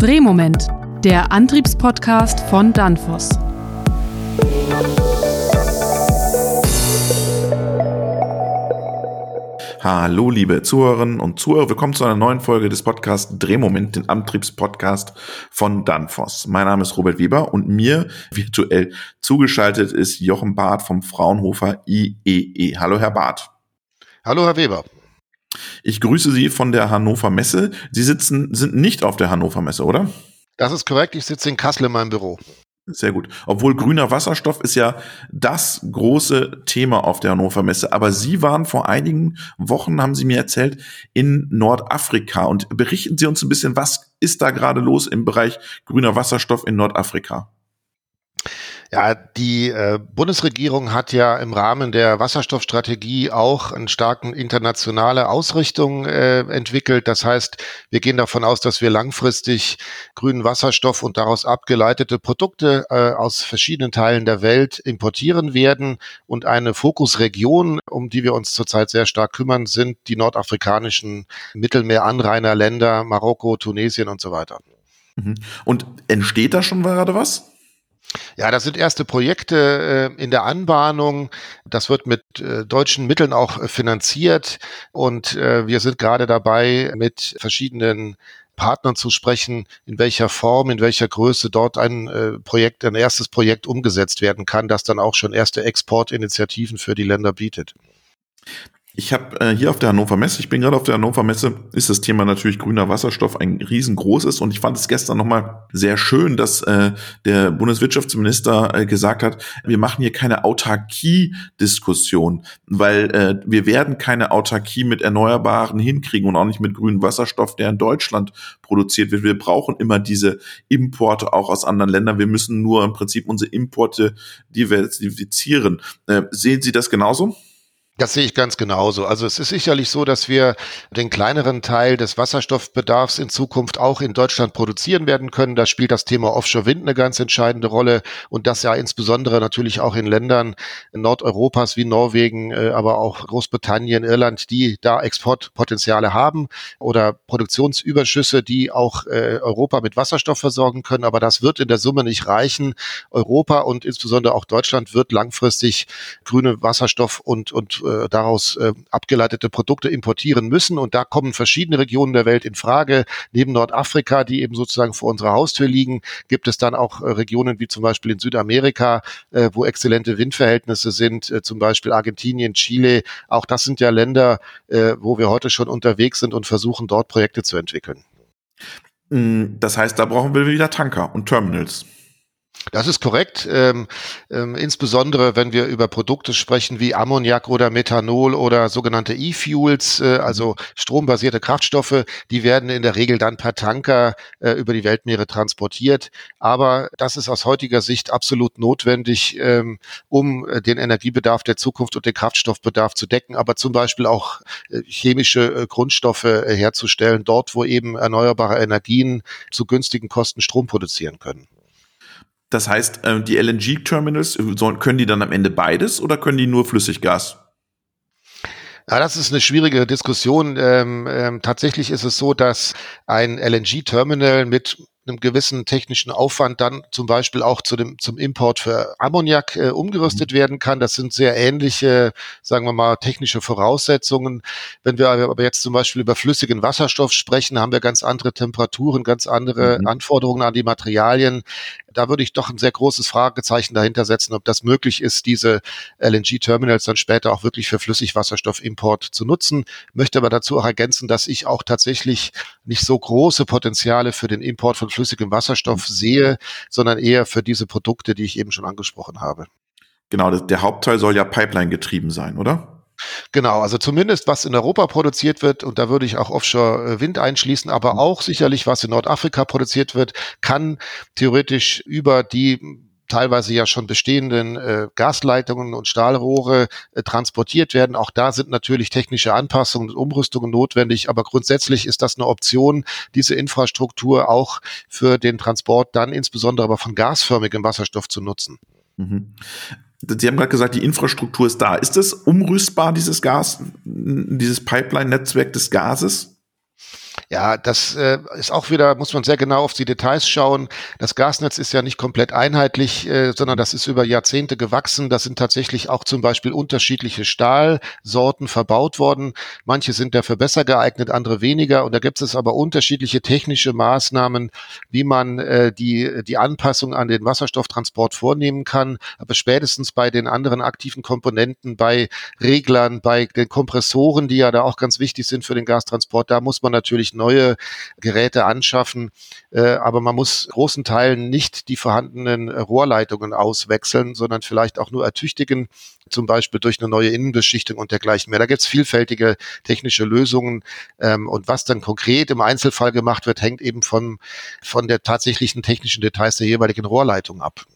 Drehmoment, der Antriebspodcast von Danfoss. Hallo, liebe Zuhörerinnen und Zuhörer. Willkommen zu einer neuen Folge des Podcasts Drehmoment, den Antriebspodcast von Danfoss. Mein Name ist Robert Weber und mir virtuell zugeschaltet ist Jochen Barth vom Fraunhofer IEE. Hallo, Herr Barth. Hallo, Herr Weber. Ich grüße Sie von der Hannover Messe. Sie sitzen, sind nicht auf der Hannover Messe, oder? Das ist korrekt. Ich sitze in Kassel in meinem Büro. Sehr gut. Obwohl grüner Wasserstoff ist ja das große Thema auf der Hannover Messe. Aber Sie waren vor einigen Wochen, haben Sie mir erzählt, in Nordafrika. Und berichten Sie uns ein bisschen, was ist da gerade los im Bereich grüner Wasserstoff in Nordafrika? Ja, die äh, Bundesregierung hat ja im Rahmen der Wasserstoffstrategie auch eine starken internationale Ausrichtung äh, entwickelt. Das heißt, wir gehen davon aus, dass wir langfristig grünen Wasserstoff und daraus abgeleitete Produkte äh, aus verschiedenen Teilen der Welt importieren werden. Und eine Fokusregion, um die wir uns zurzeit sehr stark kümmern, sind die nordafrikanischen Mittelmeeranrainerländer, Marokko, Tunesien und so weiter. Mhm. Und entsteht da schon gerade was? Ja, das sind erste Projekte äh, in der Anbahnung. Das wird mit äh, deutschen Mitteln auch äh, finanziert. Und wir sind gerade dabei, mit verschiedenen Partnern zu sprechen, in welcher Form, in welcher Größe dort ein Projekt, ein erstes Projekt umgesetzt werden kann, das dann auch schon erste Exportinitiativen für die Länder bietet. Ich habe äh, hier auf der Hannover Messe, ich bin gerade auf der Hannover Messe, ist das Thema natürlich grüner Wasserstoff ein riesengroßes und ich fand es gestern nochmal sehr schön, dass äh, der Bundeswirtschaftsminister äh, gesagt hat, wir machen hier keine Autarkie-Diskussion, weil äh, wir werden keine Autarkie mit Erneuerbaren hinkriegen und auch nicht mit grünem Wasserstoff, der in Deutschland produziert wird. Wir brauchen immer diese Importe auch aus anderen Ländern. Wir müssen nur im Prinzip unsere Importe diversifizieren. Äh, sehen Sie das genauso? Das sehe ich ganz genauso. Also es ist sicherlich so, dass wir den kleineren Teil des Wasserstoffbedarfs in Zukunft auch in Deutschland produzieren werden können. Da spielt das Thema Offshore-Wind eine ganz entscheidende Rolle und das ja insbesondere natürlich auch in Ländern Nordeuropas wie Norwegen, äh, aber auch Großbritannien, Irland, die da Exportpotenziale haben oder Produktionsüberschüsse, die auch äh, Europa mit Wasserstoff versorgen können. Aber das wird in der Summe nicht reichen. Europa und insbesondere auch Deutschland wird langfristig grüne Wasserstoff und, und äh, daraus äh, abgeleitete Produkte importieren müssen. Und da kommen verschiedene Regionen der Welt in Frage. Neben Nordafrika, die eben sozusagen vor unserer Haustür liegen, gibt es dann auch äh, Regionen wie zum Beispiel in Südamerika, äh, wo exzellente Windverhältnisse sind, äh, zum Beispiel Argentinien, Chile. Auch das sind ja Länder, äh, wo wir heute schon unterwegs sind und versuchen, dort Projekte zu entwickeln. Mm, das heißt, da brauchen wir wieder Tanker und Terminals. Das ist korrekt. Ähm, ähm, insbesondere wenn wir über Produkte sprechen wie Ammoniak oder Methanol oder sogenannte E-Fuels, äh, also strombasierte Kraftstoffe, die werden in der Regel dann per Tanker äh, über die Weltmeere transportiert. Aber das ist aus heutiger Sicht absolut notwendig, ähm, um äh, den Energiebedarf der Zukunft und den Kraftstoffbedarf zu decken, aber zum Beispiel auch äh, chemische äh, Grundstoffe äh, herzustellen, dort wo eben erneuerbare Energien zu günstigen Kosten Strom produzieren können. Das heißt, äh, die LNG-Terminals, äh, können die dann am Ende beides oder können die nur Flüssiggas? Ja, das ist eine schwierige Diskussion. Ähm, ähm, tatsächlich ist es so, dass ein LNG-Terminal mit einem gewissen technischen Aufwand dann zum Beispiel auch zu dem, zum Import für Ammoniak äh, umgerüstet mhm. werden kann. Das sind sehr ähnliche, sagen wir mal, technische Voraussetzungen. Wenn wir aber jetzt zum Beispiel über flüssigen Wasserstoff sprechen, haben wir ganz andere Temperaturen, ganz andere mhm. Anforderungen an die Materialien da würde ich doch ein sehr großes Fragezeichen dahinter setzen, ob das möglich ist, diese LNG-Terminals dann später auch wirklich für Flüssigwasserstoffimport zu nutzen. Möchte aber dazu auch ergänzen, dass ich auch tatsächlich nicht so große Potenziale für den Import von flüssigem Wasserstoff sehe, sondern eher für diese Produkte, die ich eben schon angesprochen habe. Genau, der Hauptteil soll ja Pipeline getrieben sein, oder? Genau, also zumindest was in Europa produziert wird, und da würde ich auch Offshore-Wind einschließen, aber mhm. auch sicherlich was in Nordafrika produziert wird, kann theoretisch über die teilweise ja schon bestehenden äh, Gasleitungen und Stahlrohre äh, transportiert werden. Auch da sind natürlich technische Anpassungen und Umrüstungen notwendig, aber grundsätzlich ist das eine Option, diese Infrastruktur auch für den Transport dann insbesondere aber von gasförmigem Wasserstoff zu nutzen. Mhm. Sie haben gerade gesagt, die Infrastruktur ist da. Ist das umrüstbar, dieses Gas, dieses Pipeline-Netzwerk des Gases? Ja, das äh, ist auch wieder, muss man sehr genau auf die Details schauen. Das Gasnetz ist ja nicht komplett einheitlich, äh, sondern das ist über Jahrzehnte gewachsen. Da sind tatsächlich auch zum Beispiel unterschiedliche Stahlsorten verbaut worden. Manche sind dafür besser geeignet, andere weniger. Und da gibt es aber unterschiedliche technische Maßnahmen, wie man äh, die, die Anpassung an den Wasserstofftransport vornehmen kann. Aber spätestens bei den anderen aktiven Komponenten, bei Reglern, bei den Kompressoren, die ja da auch ganz wichtig sind für den Gastransport, da muss man natürlich neue Geräte anschaffen. Äh, aber man muss großen Teilen nicht die vorhandenen Rohrleitungen auswechseln, sondern vielleicht auch nur ertüchtigen, zum Beispiel durch eine neue Innenbeschichtung und dergleichen mehr. Da gibt es vielfältige technische Lösungen. Ähm, und was dann konkret im Einzelfall gemacht wird, hängt eben von, von der tatsächlichen technischen Details der jeweiligen Rohrleitung ab.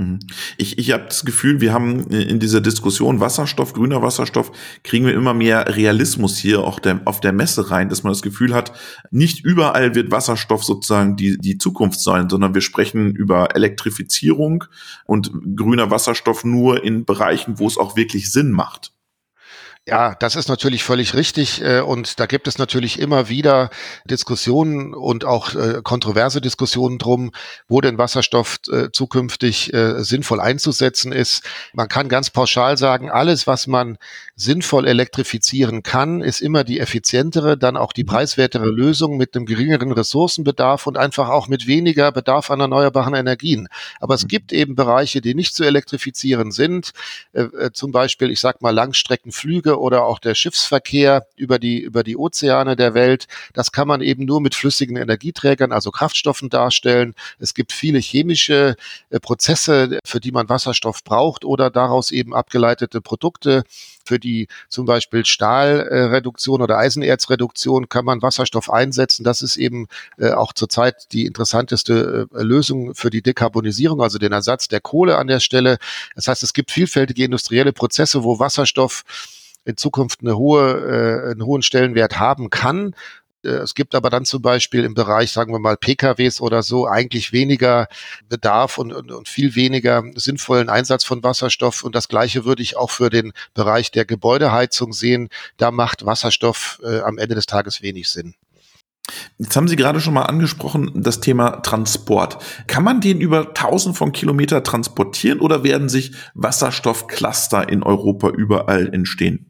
Mhm. Ich, ich habe das Gefühl, wir haben in dieser Diskussion Wasserstoff, grüner Wasserstoff, kriegen wir immer mehr Realismus hier auch der, auf der Messe rein, dass man das Gefühl hat, nicht überall wird Wasserstoff sozusagen die, die Zukunft sein, sondern wir sprechen über Elektrifizierung und grüner Wasserstoff nur in Bereichen, wo es auch wirklich Sinn macht. Ja, das ist natürlich völlig richtig. Äh, und da gibt es natürlich immer wieder Diskussionen und auch äh, kontroverse Diskussionen drum, wo denn Wasserstoff äh, zukünftig sinnvoll einzusetzen ist. Man kann ganz pauschal sagen, alles, was man sinnvoll elektrifizieren kann, ist immer die effizientere, dann auch die preiswertere Lösung mit einem geringeren Ressourcenbedarf und einfach auch mit weniger Bedarf an erneuerbaren Energien. Aber es mhm. gibt eben Bereiche, die nicht zu elektrifizieren sind. Zum Beispiel, ich sag mal, Langstreckenflüge Flüge oder auch der Schiffsverkehr über die, über die Ozeane der Welt. Das kann man eben nur mit flüssigen Energieträgern, also Kraftstoffen darstellen. Es gibt viele chemische äh, Prozesse, für die man Wasserstoff braucht oder daraus eben abgeleitete Produkte. Für die zum Beispiel Stahlreduktion oder Eisenerzreduktion kann man Wasserstoff einsetzen. Das ist eben äh, auch zurzeit die interessanteste äh, Lösung für die Dekarbonisierung, also den Ersatz der Kohle an der Stelle. Das heißt, es gibt vielfältige industrielle Prozesse, wo Wasserstoff in Zukunft eine hohe, äh, einen hohen Stellenwert haben kann. Äh, es gibt aber dann zum Beispiel im Bereich, sagen wir mal, PKWs oder so eigentlich weniger Bedarf und, und, und viel weniger sinnvollen Einsatz von Wasserstoff. Und das Gleiche würde ich auch für den Bereich der Gebäudeheizung sehen. Da macht Wasserstoff äh, am Ende des Tages wenig Sinn. Jetzt haben Sie gerade schon mal angesprochen, das Thema Transport. Kann man den über tausend von Kilometer transportieren oder werden sich Wasserstoffcluster in Europa überall entstehen?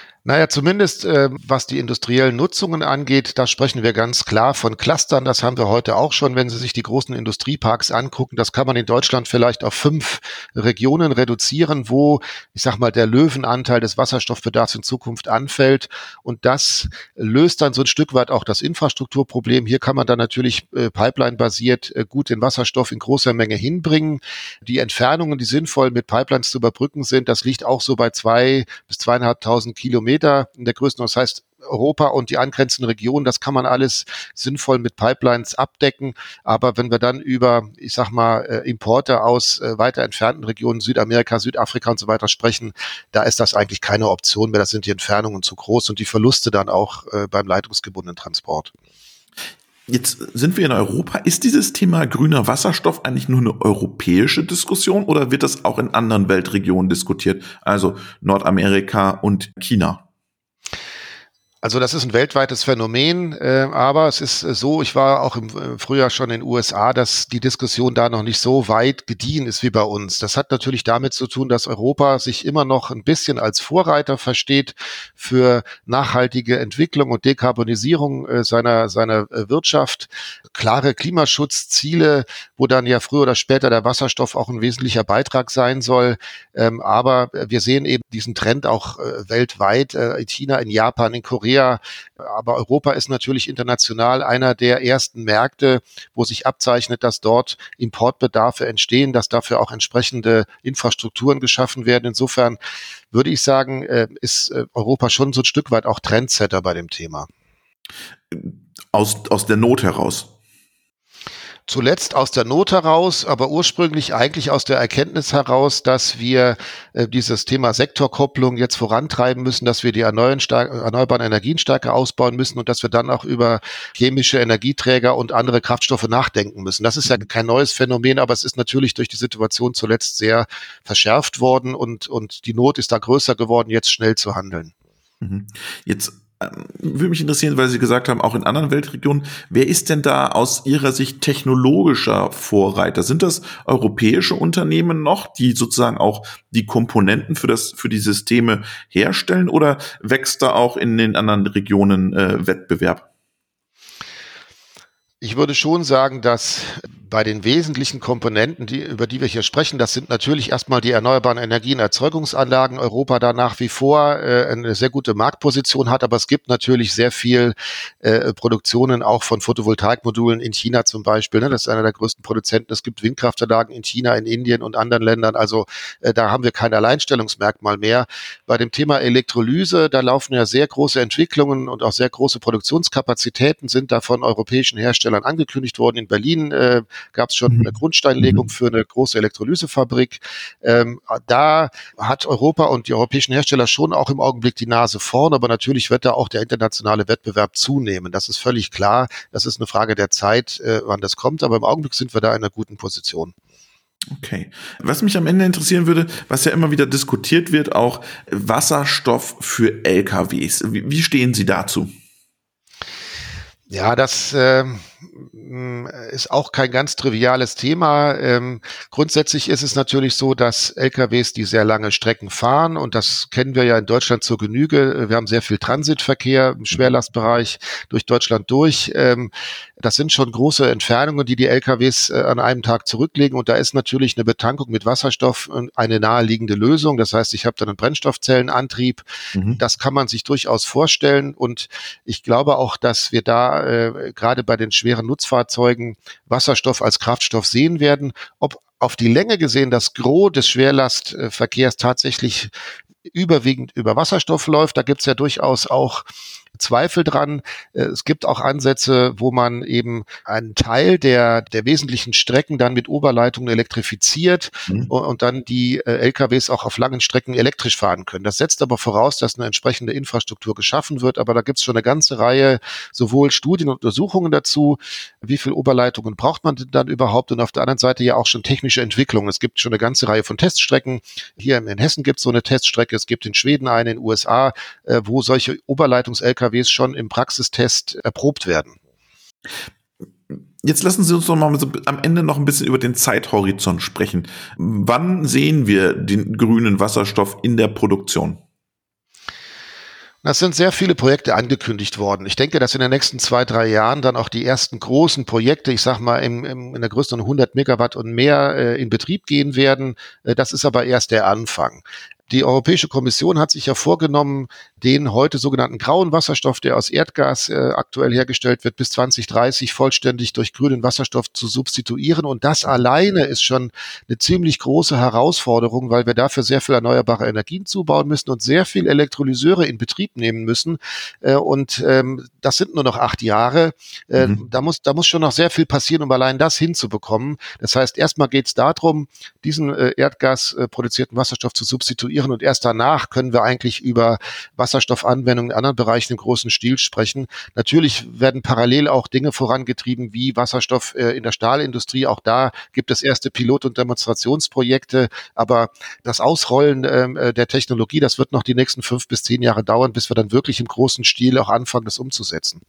Naja, zumindest äh, was die industriellen Nutzungen angeht, da sprechen wir ganz klar von Clustern. Das haben wir heute auch schon, wenn Sie sich die großen Industrieparks angucken. Das kann man in Deutschland vielleicht auf fünf Regionen reduzieren, wo, ich sag mal, der Löwenanteil des Wasserstoffbedarfs in Zukunft anfällt. Und das löst dann so ein Stück weit auch das Infrastrukturproblem. Hier kann man dann natürlich äh, Pipeline-basiert äh, gut den Wasserstoff in großer Menge hinbringen. Die Entfernungen, die sinnvoll mit Pipelines zu überbrücken sind, das liegt auch so bei zwei bis zweieinhalbtausend Kilometer Kilometer in der Größenordnung. Das heißt, Europa und die angrenzenden Regionen, das kann man alles sinnvoll mit Pipelines abdecken. Aber wenn wir dann über, ich sag mal, äh, Importe aus äh, weiter entfernten Regionen, Südamerika, Südafrika und so weiter sprechen, da ist das eigentlich keine Option mehr. Da sind die Entfernungen zu groß und die Verluste dann auch äh, beim leitungsgebundenen Transport. Jetzt sind wir in Europa. Ist dieses Thema grüner Wasserstoff eigentlich nur eine europäische Diskussion oder wird das auch in anderen Weltregionen diskutiert? Also Nordamerika und China? Also das ist ein weltweites Phänomen, äh, aber es ist äh, so, ich war auch im äh, Frühjahr schon in den USA, dass die Diskussion da noch nicht so weit gediehen ist wie bei uns. Das hat natürlich damit zu tun, dass Europa sich immer noch ein bisschen als Vorreiter versteht für nachhaltige Entwicklung und Dekarbonisierung äh, seiner, seiner äh, Wirtschaft. Klare Klimaschutzziele, wo dann ja früher oder später der Wasserstoff auch ein wesentlicher Beitrag sein soll. Ähm, aber wir sehen eben diesen Trend auch äh, weltweit, in China, in Japan, in Korea, Korea. Aber Europa ist natürlich international einer der ersten Märkte, wo sich abzeichnet, dass dort Importbedarfe entstehen, dass dafür auch entsprechende Infrastrukturen geschaffen werden. Insofern würde ich sagen, äh, ist äh, Europa schon so ein Stück weit auch Trendsetter bei dem Thema. Aus, aus der Not heraus zuletzt aus der Not heraus, aber ursprünglich eigentlich aus der Erkenntnis heraus, dass wir äh, dieses Thema Sektorkopplung jetzt vorantreiben müssen, dass wir die erneuerbaren Energien stärker ausbauen müssen und dass wir dann auch über chemische Energieträger und andere Kraftstoffe nachdenken müssen. Das ist ja kein neues Phänomen, aber es ist natürlich durch die Situation zuletzt sehr verschärft worden und, und die Not ist da größer geworden, jetzt schnell zu handeln. Mhm. Jetzt würde mich interessieren, weil Sie gesagt haben, auch in anderen Weltregionen, wer ist denn da aus Ihrer Sicht technologischer Vorreiter? Sind das europäische Unternehmen noch, die sozusagen auch die Komponenten für das, für die Systeme herstellen oder wächst da auch in den anderen Regionen äh, Wettbewerb? Ich würde schon sagen, dass bei den wesentlichen Komponenten, die, über die wir hier sprechen, das sind natürlich erstmal die erneuerbaren Energienerzeugungsanlagen. Europa da nach wie vor äh, eine sehr gute Marktposition hat, aber es gibt natürlich sehr viel äh, Produktionen auch von Photovoltaikmodulen in China zum Beispiel. Ne? Das ist einer der größten Produzenten. Es gibt Windkraftanlagen in China, in Indien und anderen Ländern. Also äh, da haben wir kein Alleinstellungsmerkmal mehr. Bei dem Thema Elektrolyse, da laufen ja sehr große Entwicklungen und auch sehr große Produktionskapazitäten sind da von europäischen Herstellern angekündigt worden. In Berlin äh, gab es schon mhm. eine Grundsteinlegung mhm. für eine große Elektrolysefabrik. Ähm, da hat Europa und die europäischen Hersteller schon auch im Augenblick die Nase vorn, aber natürlich wird da auch der internationale Wettbewerb zunehmen. Das ist völlig klar. Das ist eine Frage der Zeit, äh, wann das kommt, aber im Augenblick sind wir da in einer guten Position. Okay. Was mich am Ende interessieren würde, was ja immer wieder diskutiert wird, auch Wasserstoff für LKWs. Wie, wie stehen Sie dazu? Ja, das äh, ist auch kein ganz triviales Thema. Ähm, grundsätzlich ist es natürlich so, dass LKWs, die sehr lange Strecken fahren, und das kennen wir ja in Deutschland zur Genüge, wir haben sehr viel Transitverkehr im Schwerlastbereich durch Deutschland durch. Ähm, das sind schon große Entfernungen, die die LKWs äh, an einem Tag zurücklegen. Und da ist natürlich eine Betankung mit Wasserstoff eine naheliegende Lösung. Das heißt, ich habe dann einen Brennstoffzellenantrieb. Mhm. Das kann man sich durchaus vorstellen. Und ich glaube auch, dass wir da äh, gerade bei den schweren Nutzfahrzeugen Wasserstoff als Kraftstoff sehen werden. Ob auf die Länge gesehen das Gros des Schwerlastverkehrs tatsächlich überwiegend über Wasserstoff läuft. Da gibt's ja durchaus auch Zweifel dran. Äh, es gibt auch Ansätze, wo man eben einen Teil der, der wesentlichen Strecken dann mit Oberleitungen elektrifiziert mhm. und, und, dann die äh, LKWs auch auf langen Strecken elektrisch fahren können. Das setzt aber voraus, dass eine entsprechende Infrastruktur geschaffen wird. Aber da gibt es schon eine ganze Reihe sowohl Studien und Untersuchungen dazu, wie viel Oberleitungen braucht man denn dann überhaupt und auf der anderen Seite ja auch schon technische Entwicklungen. Es gibt schon eine ganze Reihe von Teststrecken. Hier in Hessen gibt es so eine Teststrecke, es gibt in Schweden eine, in den USA, äh, wo solche Oberleitungs-LKWs LKWs schon im Praxistest erprobt werden. Jetzt lassen Sie uns noch mal so am Ende noch ein bisschen über den Zeithorizont sprechen. Wann sehen wir den grünen Wasserstoff in der Produktion? Es sind sehr viele Projekte angekündigt worden. Ich denke, dass in den nächsten zwei, drei Jahren dann auch die ersten großen Projekte, ich sag mal, im, im, in der Größe von 100 Megawatt und mehr äh, in Betrieb gehen werden. Äh, das ist aber erst der Anfang. Die Europäische Kommission hat sich ja vorgenommen, den heute sogenannten grauen Wasserstoff, der aus Erdgas äh, aktuell hergestellt wird, bis 2030 vollständig durch grünen Wasserstoff zu substituieren. Und das alleine ist schon eine ziemlich große Herausforderung, weil wir dafür sehr viel erneuerbare Energien zubauen müssen und sehr viel Elektrolyseure in Betrieb nehmen müssen. Äh, und ähm, das sind nur noch acht Jahre. Äh, mhm. Da muss, da muss schon noch sehr viel passieren, um allein das hinzubekommen. Das heißt, erstmal geht es darum, diesen äh, Erdgas äh, produzierten Wasserstoff zu substituieren und erst danach können wir eigentlich über Wasserstoffanwendungen in anderen Bereichen im großen Stil sprechen. Natürlich werden parallel auch Dinge vorangetrieben wie Wasserstoff äh, in der Stahlindustrie. Auch da gibt es erste Pilot- und Demonstrationsprojekte, aber das Ausrollen ähm, äh, der Technologie, das wird noch die nächsten fünf bis zehn Jahre dauern, bis wir dann wirklich im großen Stil auch anfangen, das umzusetzen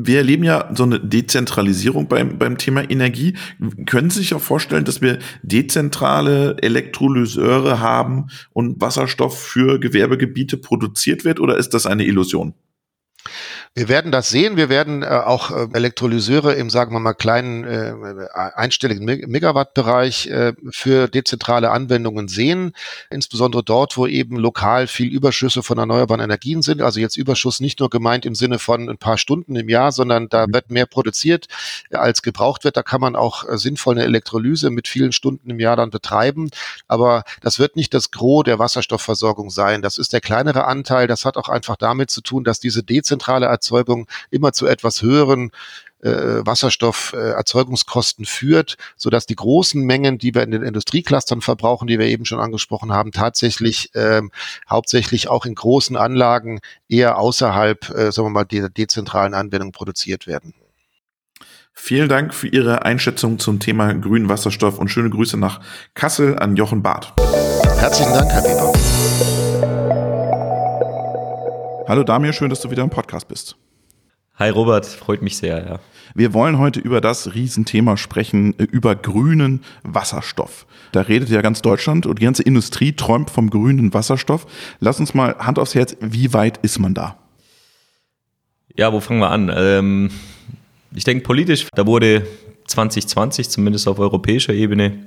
wir erleben ja so eine Dezentralisierung beim, beim Thema Energie. Können Sie sich auch vorstellen, dass wir dezentrale Elektrolyseure haben und Wasserstoff für Gewerbegebiete produziert wird oder ist das eine Illusion? Wir werden das sehen. Wir werden äh, auch äh, Elektrolyseure im, sagen wir mal, kleinen äh, einstelligen Megawattbereich äh, für dezentrale Anwendungen sehen. Insbesondere dort, wo eben lokal viel Überschüsse von erneuerbaren Energien sind. Also jetzt Überschuss nicht nur gemeint im Sinne von ein paar Stunden im Jahr, sondern da mhm. wird mehr produziert, äh, als gebraucht wird. Da kann man auch äh, sinnvoll eine Elektrolyse mit vielen Stunden im Jahr dann betreiben. Aber das wird nicht das Gros der Wasserstoffversorgung sein. Das ist der kleinere Anteil. Das hat auch einfach damit zu tun, dass diese dezentrale Erzeugung immer zu etwas höheren äh, Wasserstofferzeugungskosten äh, führt, so dass die großen Mengen, die wir in den Industrieclustern verbrauchen, die wir eben schon angesprochen haben, tatsächlich ähm, hauptsächlich auch in großen Anlagen eher außerhalb, äh, sagen wir mal, der dezentralen Anwendung produziert werden. Vielen Dank für Ihre Einschätzung zum Thema grünen Wasserstoff und schöne Grüße nach Kassel an Jochen Barth. Herzlichen Dank, Herr Weber. Hallo Damir, schön, dass du wieder im Podcast bist. Hi Robert, freut mich sehr, ja. Wir wollen heute über das Riesenthema sprechen, äh, über grünen Wasserstoff. Da redet ja ganz Deutschland und die ganze Industrie träumt vom grünen Wasserstoff. Lass uns mal Hand aufs Herz, wie weit ist man da? Ja, wo fangen wir an? Ähm, ich denke politisch, da wurde 2020, zumindest auf europäischer Ebene,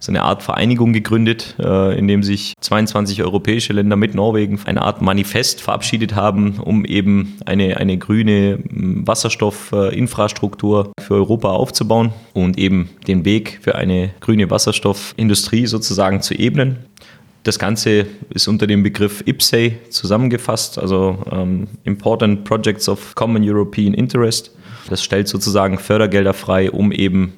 so eine Art Vereinigung gegründet, äh, in dem sich 22 europäische Länder mit Norwegen eine Art Manifest verabschiedet haben, um eben eine, eine grüne Wasserstoffinfrastruktur für Europa aufzubauen und eben den Weg für eine grüne Wasserstoffindustrie sozusagen zu ebnen. Das Ganze ist unter dem Begriff IPSEI zusammengefasst, also ähm, Important Projects of Common European Interest. Das stellt sozusagen Fördergelder frei, um eben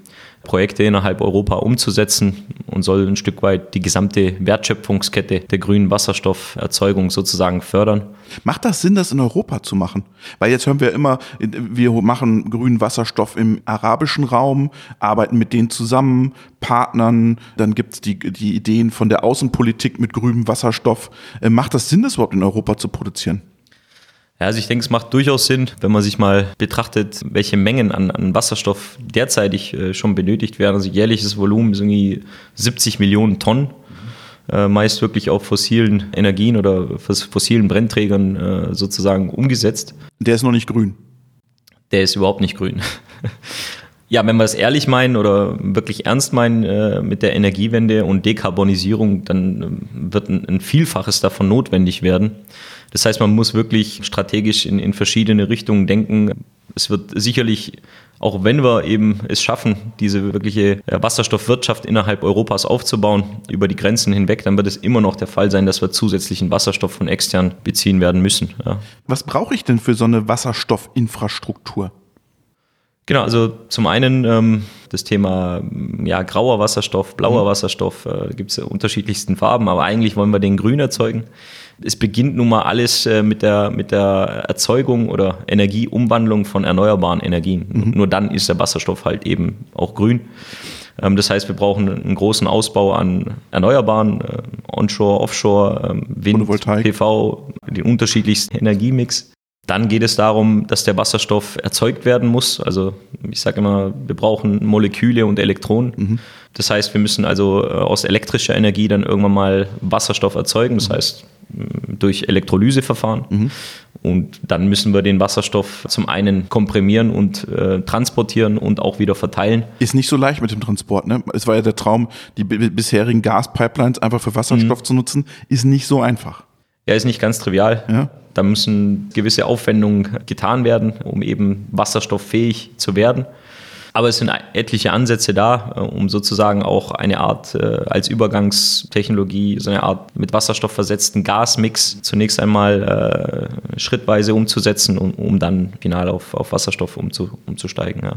Projekte innerhalb Europa umzusetzen und soll ein Stück weit die gesamte Wertschöpfungskette der grünen Wasserstofferzeugung sozusagen fördern. Macht das Sinn, das in Europa zu machen? Weil jetzt hören wir immer, wir machen grünen Wasserstoff im arabischen Raum, arbeiten mit denen zusammen, Partnern, dann gibt es die, die Ideen von der Außenpolitik mit grünem Wasserstoff. Äh, macht das Sinn, das überhaupt in Europa zu produzieren? Ja, also ich denke, es macht durchaus Sinn, wenn man sich mal betrachtet, welche Mengen an, an Wasserstoff derzeitig äh, schon benötigt werden. Also jährliches Volumen ist irgendwie 70 Millionen Tonnen, äh, meist wirklich auf fossilen Energien oder fossilen Brennträgern äh, sozusagen umgesetzt. Der ist noch nicht grün. Der ist überhaupt nicht grün. Ja, wenn wir es ehrlich meinen oder wirklich ernst meinen äh, mit der Energiewende und Dekarbonisierung, dann äh, wird ein, ein, Vielfaches davon notwendig werden. Das heißt, man muss wirklich strategisch in, in verschiedene Richtungen denken. Es wird sicherlich, auch wenn wir eben es schaffen, diese wirkliche Wasserstoffwirtschaft innerhalb Europas aufzubauen, über die Grenzen hinweg, dann wird es immer noch der Fall sein, dass wir zusätzlichen Wasserstoff von extern beziehen werden müssen. Ja. Was brauche ich denn für so eine Wasserstoffinfrastruktur? Genau, also zum einen ähm, das Thema ja, grauer Wasserstoff, blauer mhm. Wasserstoff, äh, gibt es ja unterschiedlichsten Farben, aber eigentlich wollen wir den grün erzeugen. Es beginnt nun mal alles äh, mit, der, mit der Erzeugung oder Energieumwandlung von erneuerbaren Energien. Mhm. Nur dann ist der Wasserstoff halt eben auch grün. Ähm, das heißt, wir brauchen einen großen Ausbau an Erneuerbaren, äh, Onshore, Offshore, ähm, Wind, PV, den unterschiedlichsten Energiemix. Dann geht es darum, dass der Wasserstoff erzeugt werden muss. Also ich sage immer, wir brauchen Moleküle und Elektronen. Mhm. Das heißt, wir müssen also äh, aus elektrischer Energie dann irgendwann mal Wasserstoff erzeugen. Das mhm. heißt, durch Elektrolyseverfahren. Mhm. Und dann müssen wir den Wasserstoff zum einen komprimieren und äh, transportieren und auch wieder verteilen. Ist nicht so leicht mit dem Transport, ne? Es war ja der Traum, die bisherigen Gaspipelines einfach für Wasserstoff mhm. zu nutzen, ist nicht so einfach. Ja, ist nicht ganz trivial. Ja. Da müssen gewisse Aufwendungen getan werden, um eben wasserstofffähig zu werden. Aber es sind etliche Ansätze da, äh, um sozusagen auch eine Art äh, als Übergangstechnologie, so eine Art mit Wasserstoff versetzten Gasmix zunächst einmal äh, schrittweise umzusetzen, um, um dann final auf, auf Wasserstoff umzu, umzusteigen. Ja.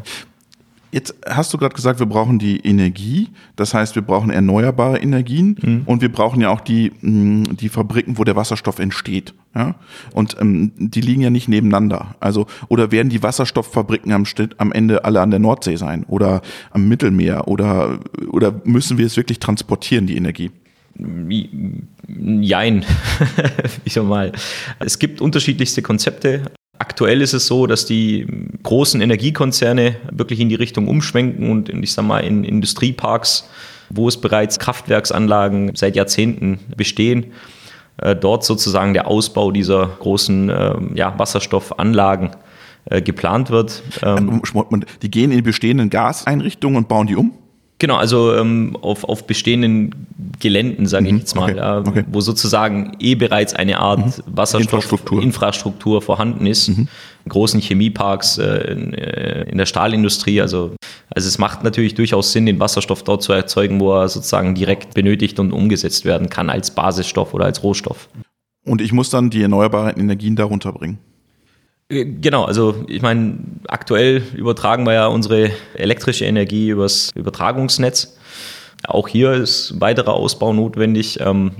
Jetzt hast du gerade gesagt, wir brauchen die Energie. Das heißt, wir brauchen erneuerbare Energien mhm. und wir brauchen ja auch die, die Fabriken, wo der Wasserstoff entsteht. Ja? Und ähm, die liegen ja nicht nebeneinander. Also, oder werden die Wasserstofffabriken am, am Ende alle an der Nordsee sein oder am Mittelmeer oder, oder müssen wir es wirklich transportieren, die Energie? Jein, ich mal. Es gibt unterschiedlichste Konzepte. Aktuell ist es so, dass die großen Energiekonzerne wirklich in die Richtung umschwenken und ich sag mal in Industrieparks, wo es bereits Kraftwerksanlagen seit Jahrzehnten bestehen, dort sozusagen der Ausbau dieser großen ähm, ja, Wasserstoffanlagen äh, geplant wird. Ähm, die gehen in bestehenden Gaseinrichtungen und bauen die um? Genau, also ähm, auf, auf bestehenden Geländen, sage mhm, ich jetzt mal, okay, ja, okay. wo sozusagen eh bereits eine Art mhm. Wasserstoffinfrastruktur vorhanden ist. Mhm. Großen Chemieparks, äh, in, äh, in, der Stahlindustrie. Also, also es macht natürlich durchaus Sinn, den Wasserstoff dort zu erzeugen, wo er sozusagen direkt benötigt und umgesetzt werden kann als Basisstoff oder als Rohstoff. Und ich muss dann die erneuerbaren Energien darunter bringen. Äh, genau, also ich meine, aktuell übertragen wir ja unsere elektrische Energie übers Übertragungsnetz. Auch hier ist weiterer Ausbau notwendig. Ähm,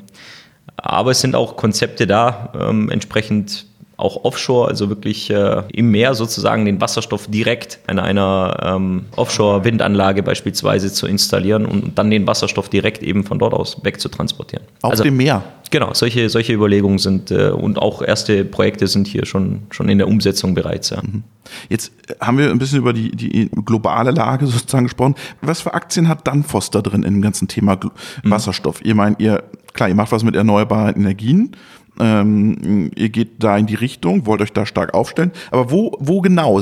aber es sind auch Konzepte da, ähm, entsprechend auch offshore, also wirklich äh, im Meer sozusagen den Wasserstoff direkt in einer ähm, Offshore-Windanlage beispielsweise zu installieren und dann den Wasserstoff direkt eben von dort aus wegzutransportieren. Auf also, dem Meer? Genau, solche, solche Überlegungen sind äh, und auch erste Projekte sind hier schon, schon in der Umsetzung bereits. Ja. Mhm. Jetzt haben wir ein bisschen über die, die globale Lage sozusagen gesprochen. Was für Aktien hat Danfoss da drin in dem ganzen Thema mhm. Wasserstoff? Mhm. Ihr meint, ihr, klar, ihr macht was mit erneuerbaren Energien. Ähm, ihr geht da in die Richtung, wollt euch da stark aufstellen. Aber wo, wo genau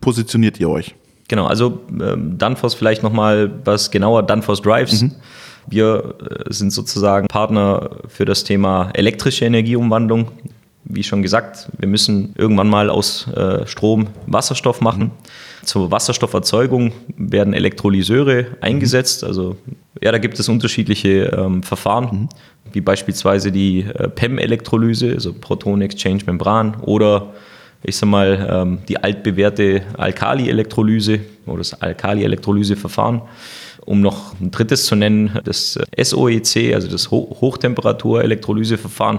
positioniert ihr euch? Genau, also ähm, Danfoss vielleicht nochmal was genauer, Danfoss Drives. Mhm. Wir äh, sind sozusagen Partner für das Thema elektrische Energieumwandlung. Wie schon gesagt, wir müssen irgendwann mal aus äh, Strom Wasserstoff machen. Mhm. Zur Wasserstofferzeugung werden Elektrolyseure eingesetzt. Also ja, da gibt es unterschiedliche ähm, Verfahren. Wie beispielsweise die äh, PEM-Elektrolyse, also Proton-Exchange-Membran oder ich sag mal, ähm, die altbewährte Alkali-Elektrolyse oder das Alkali-Elektrolyse-Verfahren. Um noch ein drittes zu nennen, das äh, SOEC, also das Hochtemperatur-Elektrolyse-Verfahren.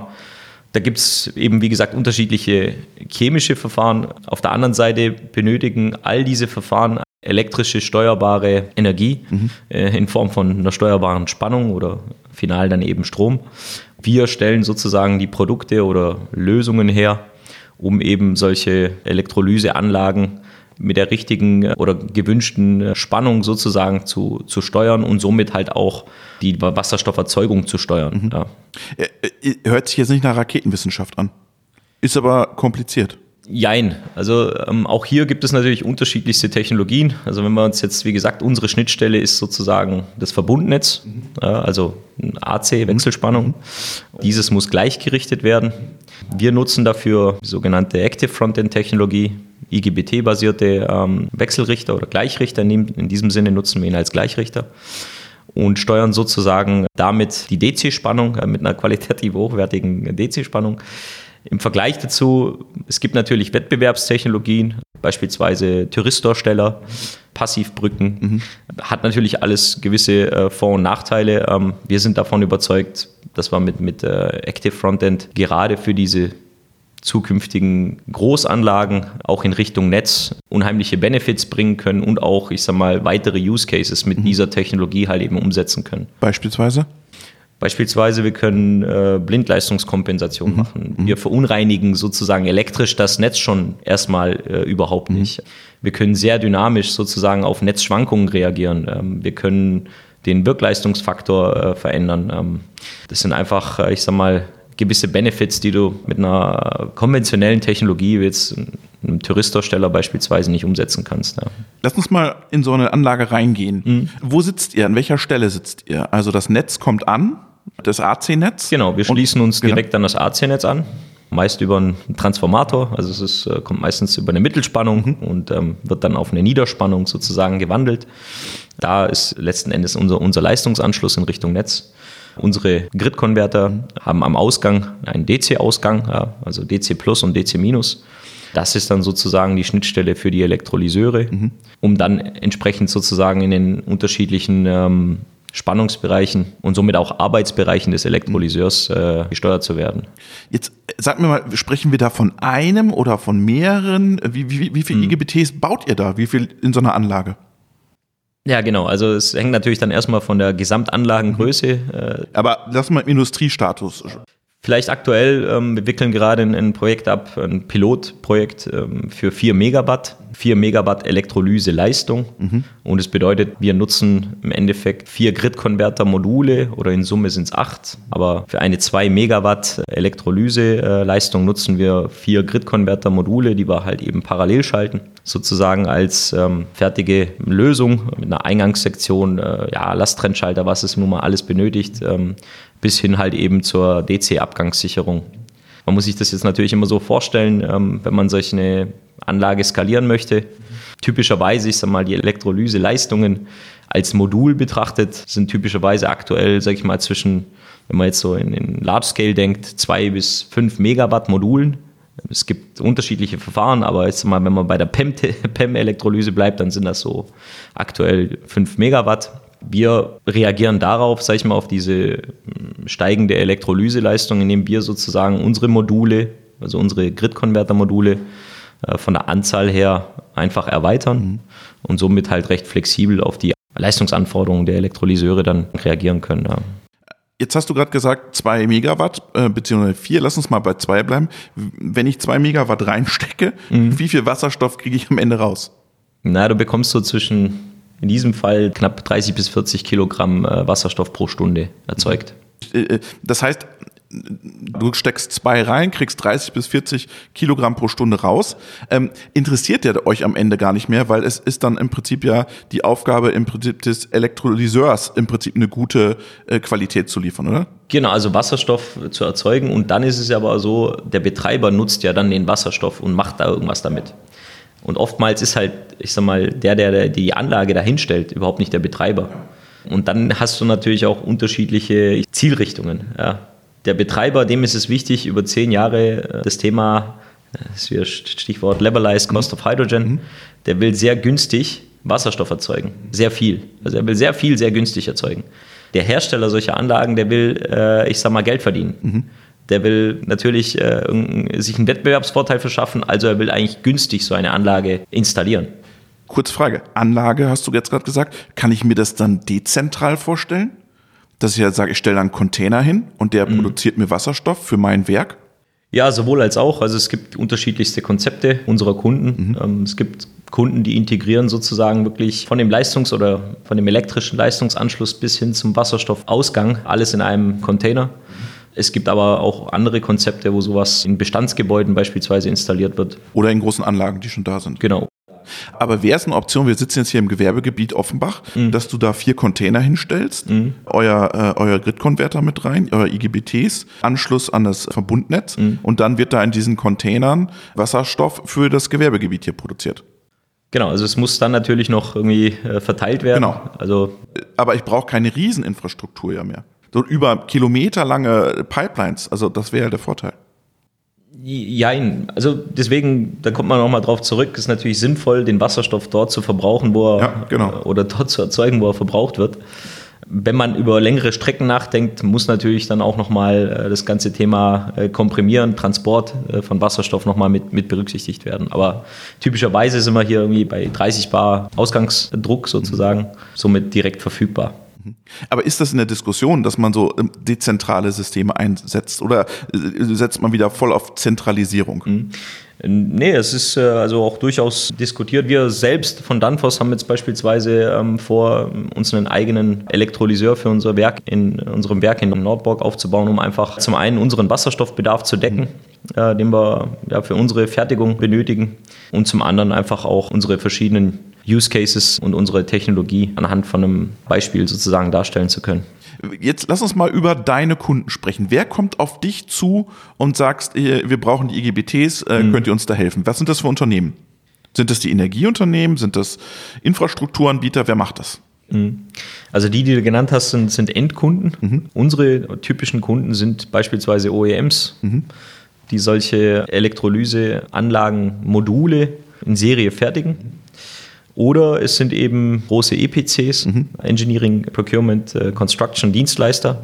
Da gibt es eben, wie gesagt, unterschiedliche chemische Verfahren. Auf der anderen Seite benötigen all diese Verfahren elektrische steuerbare Energie mhm. äh, in Form von einer steuerbaren Spannung oder final dann eben Strom. Wir stellen sozusagen die Produkte oder Lösungen her, um eben solche Elektrolyseanlagen mit der richtigen oder gewünschten Spannung sozusagen zu, zu steuern und somit halt auch die Wasserstofferzeugung zu steuern. Mhm. Ja. Hört sich jetzt nicht nach Raketenwissenschaft an. Ist aber kompliziert. Jein. Also ähm, auch hier gibt es natürlich unterschiedlichste Technologien. Also wenn wir uns jetzt, wie gesagt, unsere Schnittstelle ist sozusagen das Verbundnetz, mhm. äh, also AC, Wechselspannung. Mhm. Dieses muss gleichgerichtet werden. Wir nutzen dafür sogenannte Active Frontend Technologie, IGBT-basierte ähm, Wechselrichter oder Gleichrichter. In diesem Sinne nutzen wir ihn als Gleichrichter und steuern sozusagen damit die DC-Spannung äh, mit einer qualitativ hochwertigen DC-Spannung im Vergleich dazu, es gibt natürlich Wettbewerbstechnologien, beispielsweise Touristorsteller, Passivbrücken, mhm. hat natürlich alles gewisse äh, Vor- und Nachteile. Ähm, wir sind davon überzeugt, dass wir mit, mit äh, Active Frontend gerade für diese zukünftigen Großanlagen auch in Richtung Netz unheimliche Benefits bringen können und auch, ich sag mal, weitere Use Cases mit mhm. dieser Technologie halt eben umsetzen können. Beispielsweise? Beispielsweise, wir können äh, Blindleistungskompensation mhm. machen. Mhm. Wir verunreinigen sozusagen elektrisch das Netz schon erstmal äh, überhaupt mhm. nicht. Wir können sehr dynamisch sozusagen auf Netzschwankungen reagieren. Ähm, wir können den Wirkleistungsfaktor äh, verändern. Ähm, das sind einfach, äh, ich sag mal, gewisse Benefits, die du mit einer konventionellen Technologie, wie jetzt einem Touristersteller beispielsweise, nicht umsetzen kannst. Ja. Lass uns mal in so eine Anlage reingehen. Mhm. Wo sitzt ihr? An welcher Stelle sitzt ihr? Also das Netz kommt an, das AC-Netz? Genau, wir schließen uns genau. direkt an das AC-Netz an. Meist über einen Transformator, also es ist, äh, kommt meistens über eine Mittelspannung mhm. und ähm, wird dann auf eine Niederspannung sozusagen gewandelt. Da ist letzten Endes unser, unser Leistungsanschluss in Richtung Netz. Unsere Grid-Konverter haben am Ausgang einen DC-Ausgang, ja, also DC Plus und DC Minus. Das ist dann sozusagen die Schnittstelle für die Elektrolyseure, mhm. um dann entsprechend sozusagen in den unterschiedlichen ähm, Spannungsbereichen und somit auch Arbeitsbereichen des Elektrolyseurs äh, gesteuert zu werden. Jetzt äh, sag mir mal, sprechen wir da von einem oder von mehreren? Wie, wie, wie viele hm. IGBTs baut ihr da? Wie viel in so einer Anlage? Ja, genau. Also es hängt natürlich dann erstmal von der Gesamtanlagengröße. Mhm. Äh, Aber lass mal Industriestatus. Vielleicht aktuell, ähm, wir wickeln gerade ein, ein, Projekt ab, ein Pilotprojekt ähm, für 4 Megawatt, 4 Megawatt Elektrolyseleistung. Mhm. Und es bedeutet, wir nutzen im Endeffekt vier Grid-Converter-Module oder in Summe sind es acht. Aber für eine 2 Megawatt Elektrolyseleistung nutzen wir vier Grid-Converter-Module, die wir halt eben parallel schalten. Sozusagen als ähm, fertige Lösung mit einer Eingangssektion, äh, ja, Lasttrennschalter, was es nun mal alles benötigt, ähm, bis hin halt eben zur DC-Abgangssicherung. Man muss sich das jetzt natürlich immer so vorstellen, ähm, wenn man solch eine Anlage skalieren möchte. Typischerweise, ich sag mal, die Elektrolyseleistungen als Modul betrachtet sind typischerweise aktuell, sag ich mal, zwischen, wenn man jetzt so in, in Large Scale denkt, zwei bis fünf Megawatt Modulen. Es gibt unterschiedliche Verfahren, aber jetzt mal, wenn man bei der PEM-Elektrolyse bleibt, dann sind das so aktuell fünf Megawatt. Wir reagieren darauf, sag ich mal, auf diese hm, steigende Elektrolyseleistung, indem wir sozusagen unsere Module also unsere Grid-Converter-Module äh, von der Anzahl her einfach erweitern mhm. und somit halt recht flexibel auf die Leistungsanforderungen der Elektrolyseure dann reagieren können. Ja. Jetzt hast du gerade gesagt, zwei Megawatt, äh, beziehungsweise vier, lass uns mal bei zwei bleiben. Wenn ich zwei Megawatt reinstecke, mhm. wie viel Wasserstoff kriege ich am Ende raus? Na, du bekommst so zwischen, in diesem Fall knapp 30 bis 40 Kilogramm äh, Wasserstoff pro Stunde erzeugt. Äh, äh, das heißt, du steckst zwei rein, kriegst 30 bis 40 Kilogramm pro Stunde raus. Ähm, interessiert der euch am Ende gar nicht mehr, weil es ist dann im Prinzip ja die Aufgabe im Prinzip des Elektrolyseurs im Prinzip eine gute äh, Qualität zu liefern, oder? Genau, also Wasserstoff zu erzeugen und dann ist es aber so, der Betreiber nutzt ja dann den Wasserstoff und macht da irgendwas damit. Und oftmals ist halt, ich sag mal, der, der die Anlage dahinstellt, überhaupt nicht der Betreiber. Und dann hast du natürlich auch unterschiedliche Zielrichtungen. Ja der Betreiber, dem ist es wichtig, über zehn Jahre äh, das Thema, äh, das ist Stichwort Levelized Cost of Hydrogen, mhm. der will sehr günstig Wasserstoff erzeugen. Sehr viel. Also er will sehr viel, sehr günstig erzeugen. Der Hersteller solcher Anlagen, der will, äh, ich sag mal, Geld verdienen. Mhm. Der will natürlich äh, sich einen Wettbewerbsvorteil verschaffen, also er will eigentlich günstig so eine Anlage installieren. Kurzfrage, Anlage hast du jetzt gerade gesagt, kann ich mir das dann dezentral vorstellen? dass ich halt sage, ich stelle einen Container hin und der mhm. produziert mir Wasserstoff für mein Werk? Ja, sowohl als auch. Also es gibt unterschiedlichste Konzepte unserer Kunden. Mhm. Ähm, es gibt Kunden, die integrieren sozusagen wirklich von dem Leistungs- oder von dem elektrischen Leistungsanschluss bis hin zum Wasserstoffausgang alles in einem Container. Es gibt aber auch andere Konzepte, wo sowas in Bestandsgebäuden beispielsweise installiert wird. Oder in großen Anlagen, die schon da sind. Genau. Aber wäre es eine Option, wir sitzen jetzt hier im Gewerbegebiet Offenbach, mhm. dass du da vier Container hinstellst, mhm. euer, äh, euer Grid-Converter mit rein, euer IGBTs, Anschluss an das Verbundnetz mhm. und dann wird da in diesen Containern Wasserstoff für das Gewerbegebiet hier produziert. Genau, also es muss dann natürlich noch irgendwie äh, verteilt werden. Genau. Also Aber ich brauche keine Rieseninfrastruktur ja mehr. So über kilometerlange Pipelines, also das wäre ja der Vorteil. Jein. Also deswegen, da kommt man nochmal drauf zurück, ist natürlich sinnvoll, den Wasserstoff dort zu verbrauchen, wo er ja, genau. oder dort zu erzeugen, wo er verbraucht wird. Wenn man über längere Strecken nachdenkt, muss natürlich dann auch nochmal äh, das ganze Thema äh, Komprimieren, Transport äh, von Wasserstoff nochmal mit, mit berücksichtigt werden. Aber typischerweise sind wir hier irgendwie bei 30 Bar Ausgangsdruck sozusagen, somit direkt verfügbar. Mhm. Aber ist das in der Diskussion, dass man so ähm, dezentrale Systeme einsetzt oder äh, setzt man wieder voll auf Zentralisierung? Mhm. Nee, es ist äh, also auch durchaus diskutiert. Wir selbst von Danfoss haben jetzt beispielsweise ähm, vor, uns einen eigenen Elektrolyseur für unser Werk in unserem Werk in Nordborg aufzubauen, um einfach zum einen unseren Wasserstoffbedarf zu decken, mhm. äh, den wir ja, für unsere Fertigung benötigen und zum anderen einfach auch unsere verschiedenen Use Cases und unsere Technologie anhand von einem Beispiel sozusagen darstellen zu können. Jetzt lass uns mal über deine Kunden sprechen. Wer kommt auf dich zu und sagst, wir brauchen die IGBTs, äh, mhm. könnt ihr uns da helfen? Was sind das für Unternehmen? Sind das die Energieunternehmen? Sind das Infrastrukturanbieter? Wer macht das? Mhm. Also die, die du genannt hast, sind, sind Endkunden. Mhm. Unsere typischen Kunden sind beispielsweise OEMs, mhm. die solche Elektrolyseanlagen, Module in Serie fertigen oder es sind eben große EPCs, mhm. Engineering, Procurement, äh, Construction Dienstleister,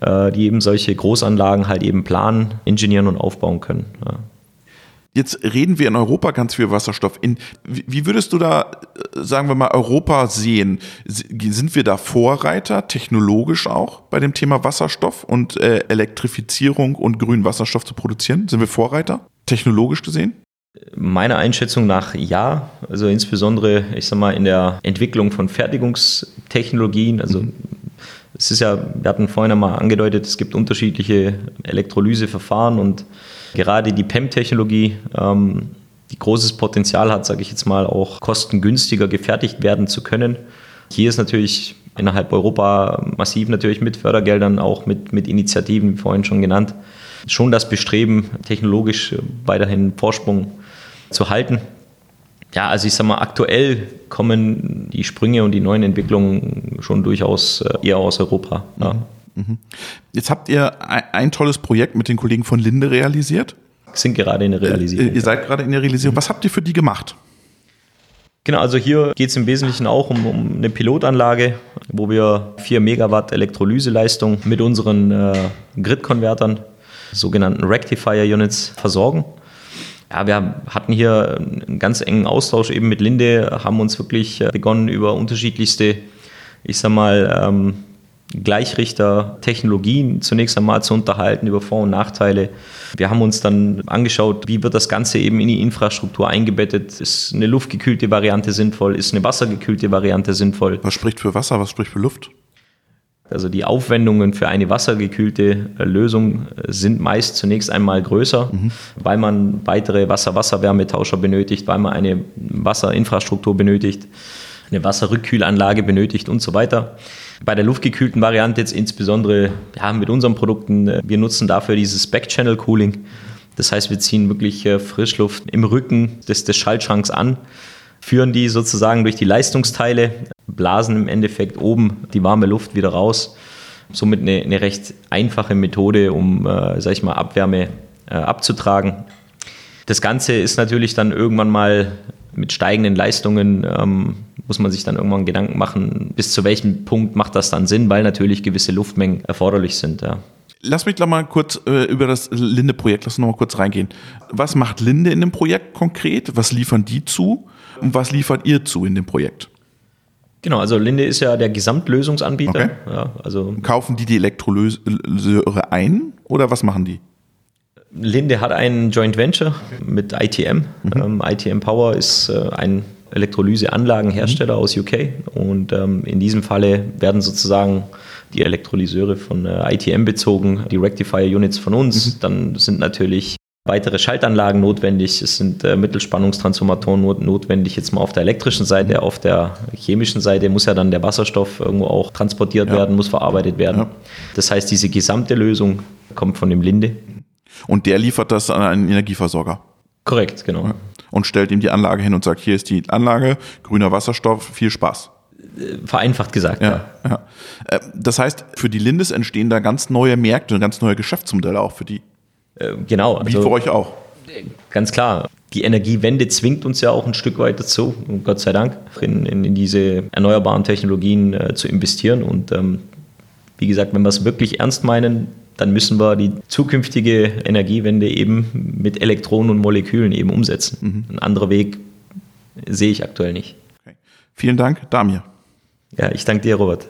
äh, die eben solche Großanlagen halt eben planen, ingenieren und aufbauen können. Ja. Jetzt reden wir in Europa ganz viel Wasserstoff. In, wie würdest du da, äh, sagen wir mal, Europa sehen? Sind wir da Vorreiter, technologisch auch, bei dem Thema Wasserstoff und äh, Elektrifizierung und grünen Wasserstoff zu produzieren? Sind wir Vorreiter, technologisch gesehen? Meiner Einschätzung nach ja. Also insbesondere, ich sag mal, in der Entwicklung von Fertigungstechnologien. Also es ist ja, wir hatten vorhin einmal angedeutet, es gibt unterschiedliche Elektrolyseverfahren und gerade die PEM-Technologie, ähm, die großes Potenzial hat, sage ich jetzt mal, auch kostengünstiger gefertigt werden zu können. Hier ist natürlich innerhalb Europa massiv natürlich mit Fördergeldern, auch mit, mit Initiativen, wie vorhin schon genannt, schon das Bestreben, technologisch weiterhin Vorsprung zu halten. Ja, also ich sag mal, aktuell kommen die Sprünge und die neuen Entwicklungen schon durchaus äh, eher aus Europa. Ja. Mhm. Mhm. Jetzt habt ihr ein, tolles Projekt mit den Kollegen von Linde realisiert. Sind gerade in der Realisierung. Äh, ihr seid gerade in der Realisierung. Was habt ihr für die gemacht? Genau, also hier geht es im Wesentlichen auch um, um, eine Pilotanlage, wo wir 4 Megawatt Elektrolyseleistung mit unseren äh, Grid-Konvertern sogenannten Rectifier Units versorgen. Ja, wir hatten hier einen ganz engen Austausch eben mit Linde, haben uns wirklich äh, begonnen über unterschiedlichste, ich sag mal, ähm, Gleichrichter, Technologien zunächst einmal zu unterhalten über Vor- und Nachteile. Wir haben uns dann angeschaut, wie wird das Ganze eben in die Infrastruktur eingebettet. Ist eine luftgekühlte Variante sinnvoll? Ist eine wassergekühlte Variante sinnvoll? Was spricht für Wasser? Was spricht für Luft? Also die Aufwendungen für eine wassergekühlte äh, Lösung äh, sind meist zunächst einmal größer, mhm. weil man weitere Wasser-Wasser-Wärmetauscher benötigt, weil man eine Wasserinfrastruktur benötigt, eine Wasserrückkühlanlage benötigt und so weiter. Bei der luftgekühlten Variante jetzt insbesondere ja, mit unseren Produkten, äh, wir nutzen dafür dieses Back-Channel Cooling. Das heißt, wir ziehen wirklich Frischluft im Rücken des, des Schaltschranks an, führen die sozusagen durch die Leistungsteile, blasen im Endeffekt oben die warme Luft wieder raus. Somit eine, eine recht einfache Methode, um, äh, sag ich mal, Abwärme äh, abzutragen. Das Ganze ist natürlich dann irgendwann mal mit steigenden Leistungen ähm, muss man sich dann irgendwann Gedanken machen, bis zu welchem Punkt macht das dann Sinn, weil natürlich gewisse Luftmengen erforderlich sind. Ja. Lass mich doch mal kurz äh, über das Linde-Projekt, lass uns noch mal kurz reingehen. Was macht Linde in dem Projekt konkret? Was liefern die zu? Und was liefert ihr zu in dem Projekt? Genau, also Linde ist ja der Gesamtlösungsanbieter. Okay. Ja, also Kaufen die die Elektrolyseure ein oder was machen die? Linde hat ein Joint Venture mit ITM. Mhm. Ähm, ITM Power ist äh, ein Elektrolyseanlagenhersteller mhm. aus UK und ähm, in diesem Falle werden sozusagen die Elektrolyseure von äh, ITM bezogen, die Rectifier Units von uns. Mhm. Dann sind natürlich weitere Schaltanlagen notwendig, es sind äh, Mittelspannungstransformatoren not notwendig, jetzt mal auf der elektrischen Seite, mhm. auf der chemischen Seite muss ja dann der Wasserstoff irgendwo auch transportiert ja. werden, muss verarbeitet werden. Ja. Das heißt, diese gesamte Lösung kommt von dem Linde und der liefert das an einen Energieversorger. Korrekt, genau. Ja. Und stellt ihm die Anlage hin und sagt, hier ist die Anlage, grüner Wasserstoff, viel Spaß. Vereinfacht gesagt, ja. ja. ja. Äh, das heißt, für die Lindes entstehen da ganz neue Märkte und ganz neue Geschäftsmodelle auch für die. Äh, genau. Wie also, für euch auch. Ganz klar. Die Energiewende zwingt uns ja auch ein Stück weit dazu, Gott sei Dank, in, in, in diese erneuerbaren Technologien äh, zu investieren. Und ähm, wie gesagt, wenn wir es wirklich ernst meinen, dann müssen wir die zukünftige Energiewende eben mit Elektronen und Molekülen eben umsetzen. Mhm. Ein anderer Weg sehe ich aktuell nicht. Okay. Vielen Dank, Damir. Ja, ich danke dir, Robert.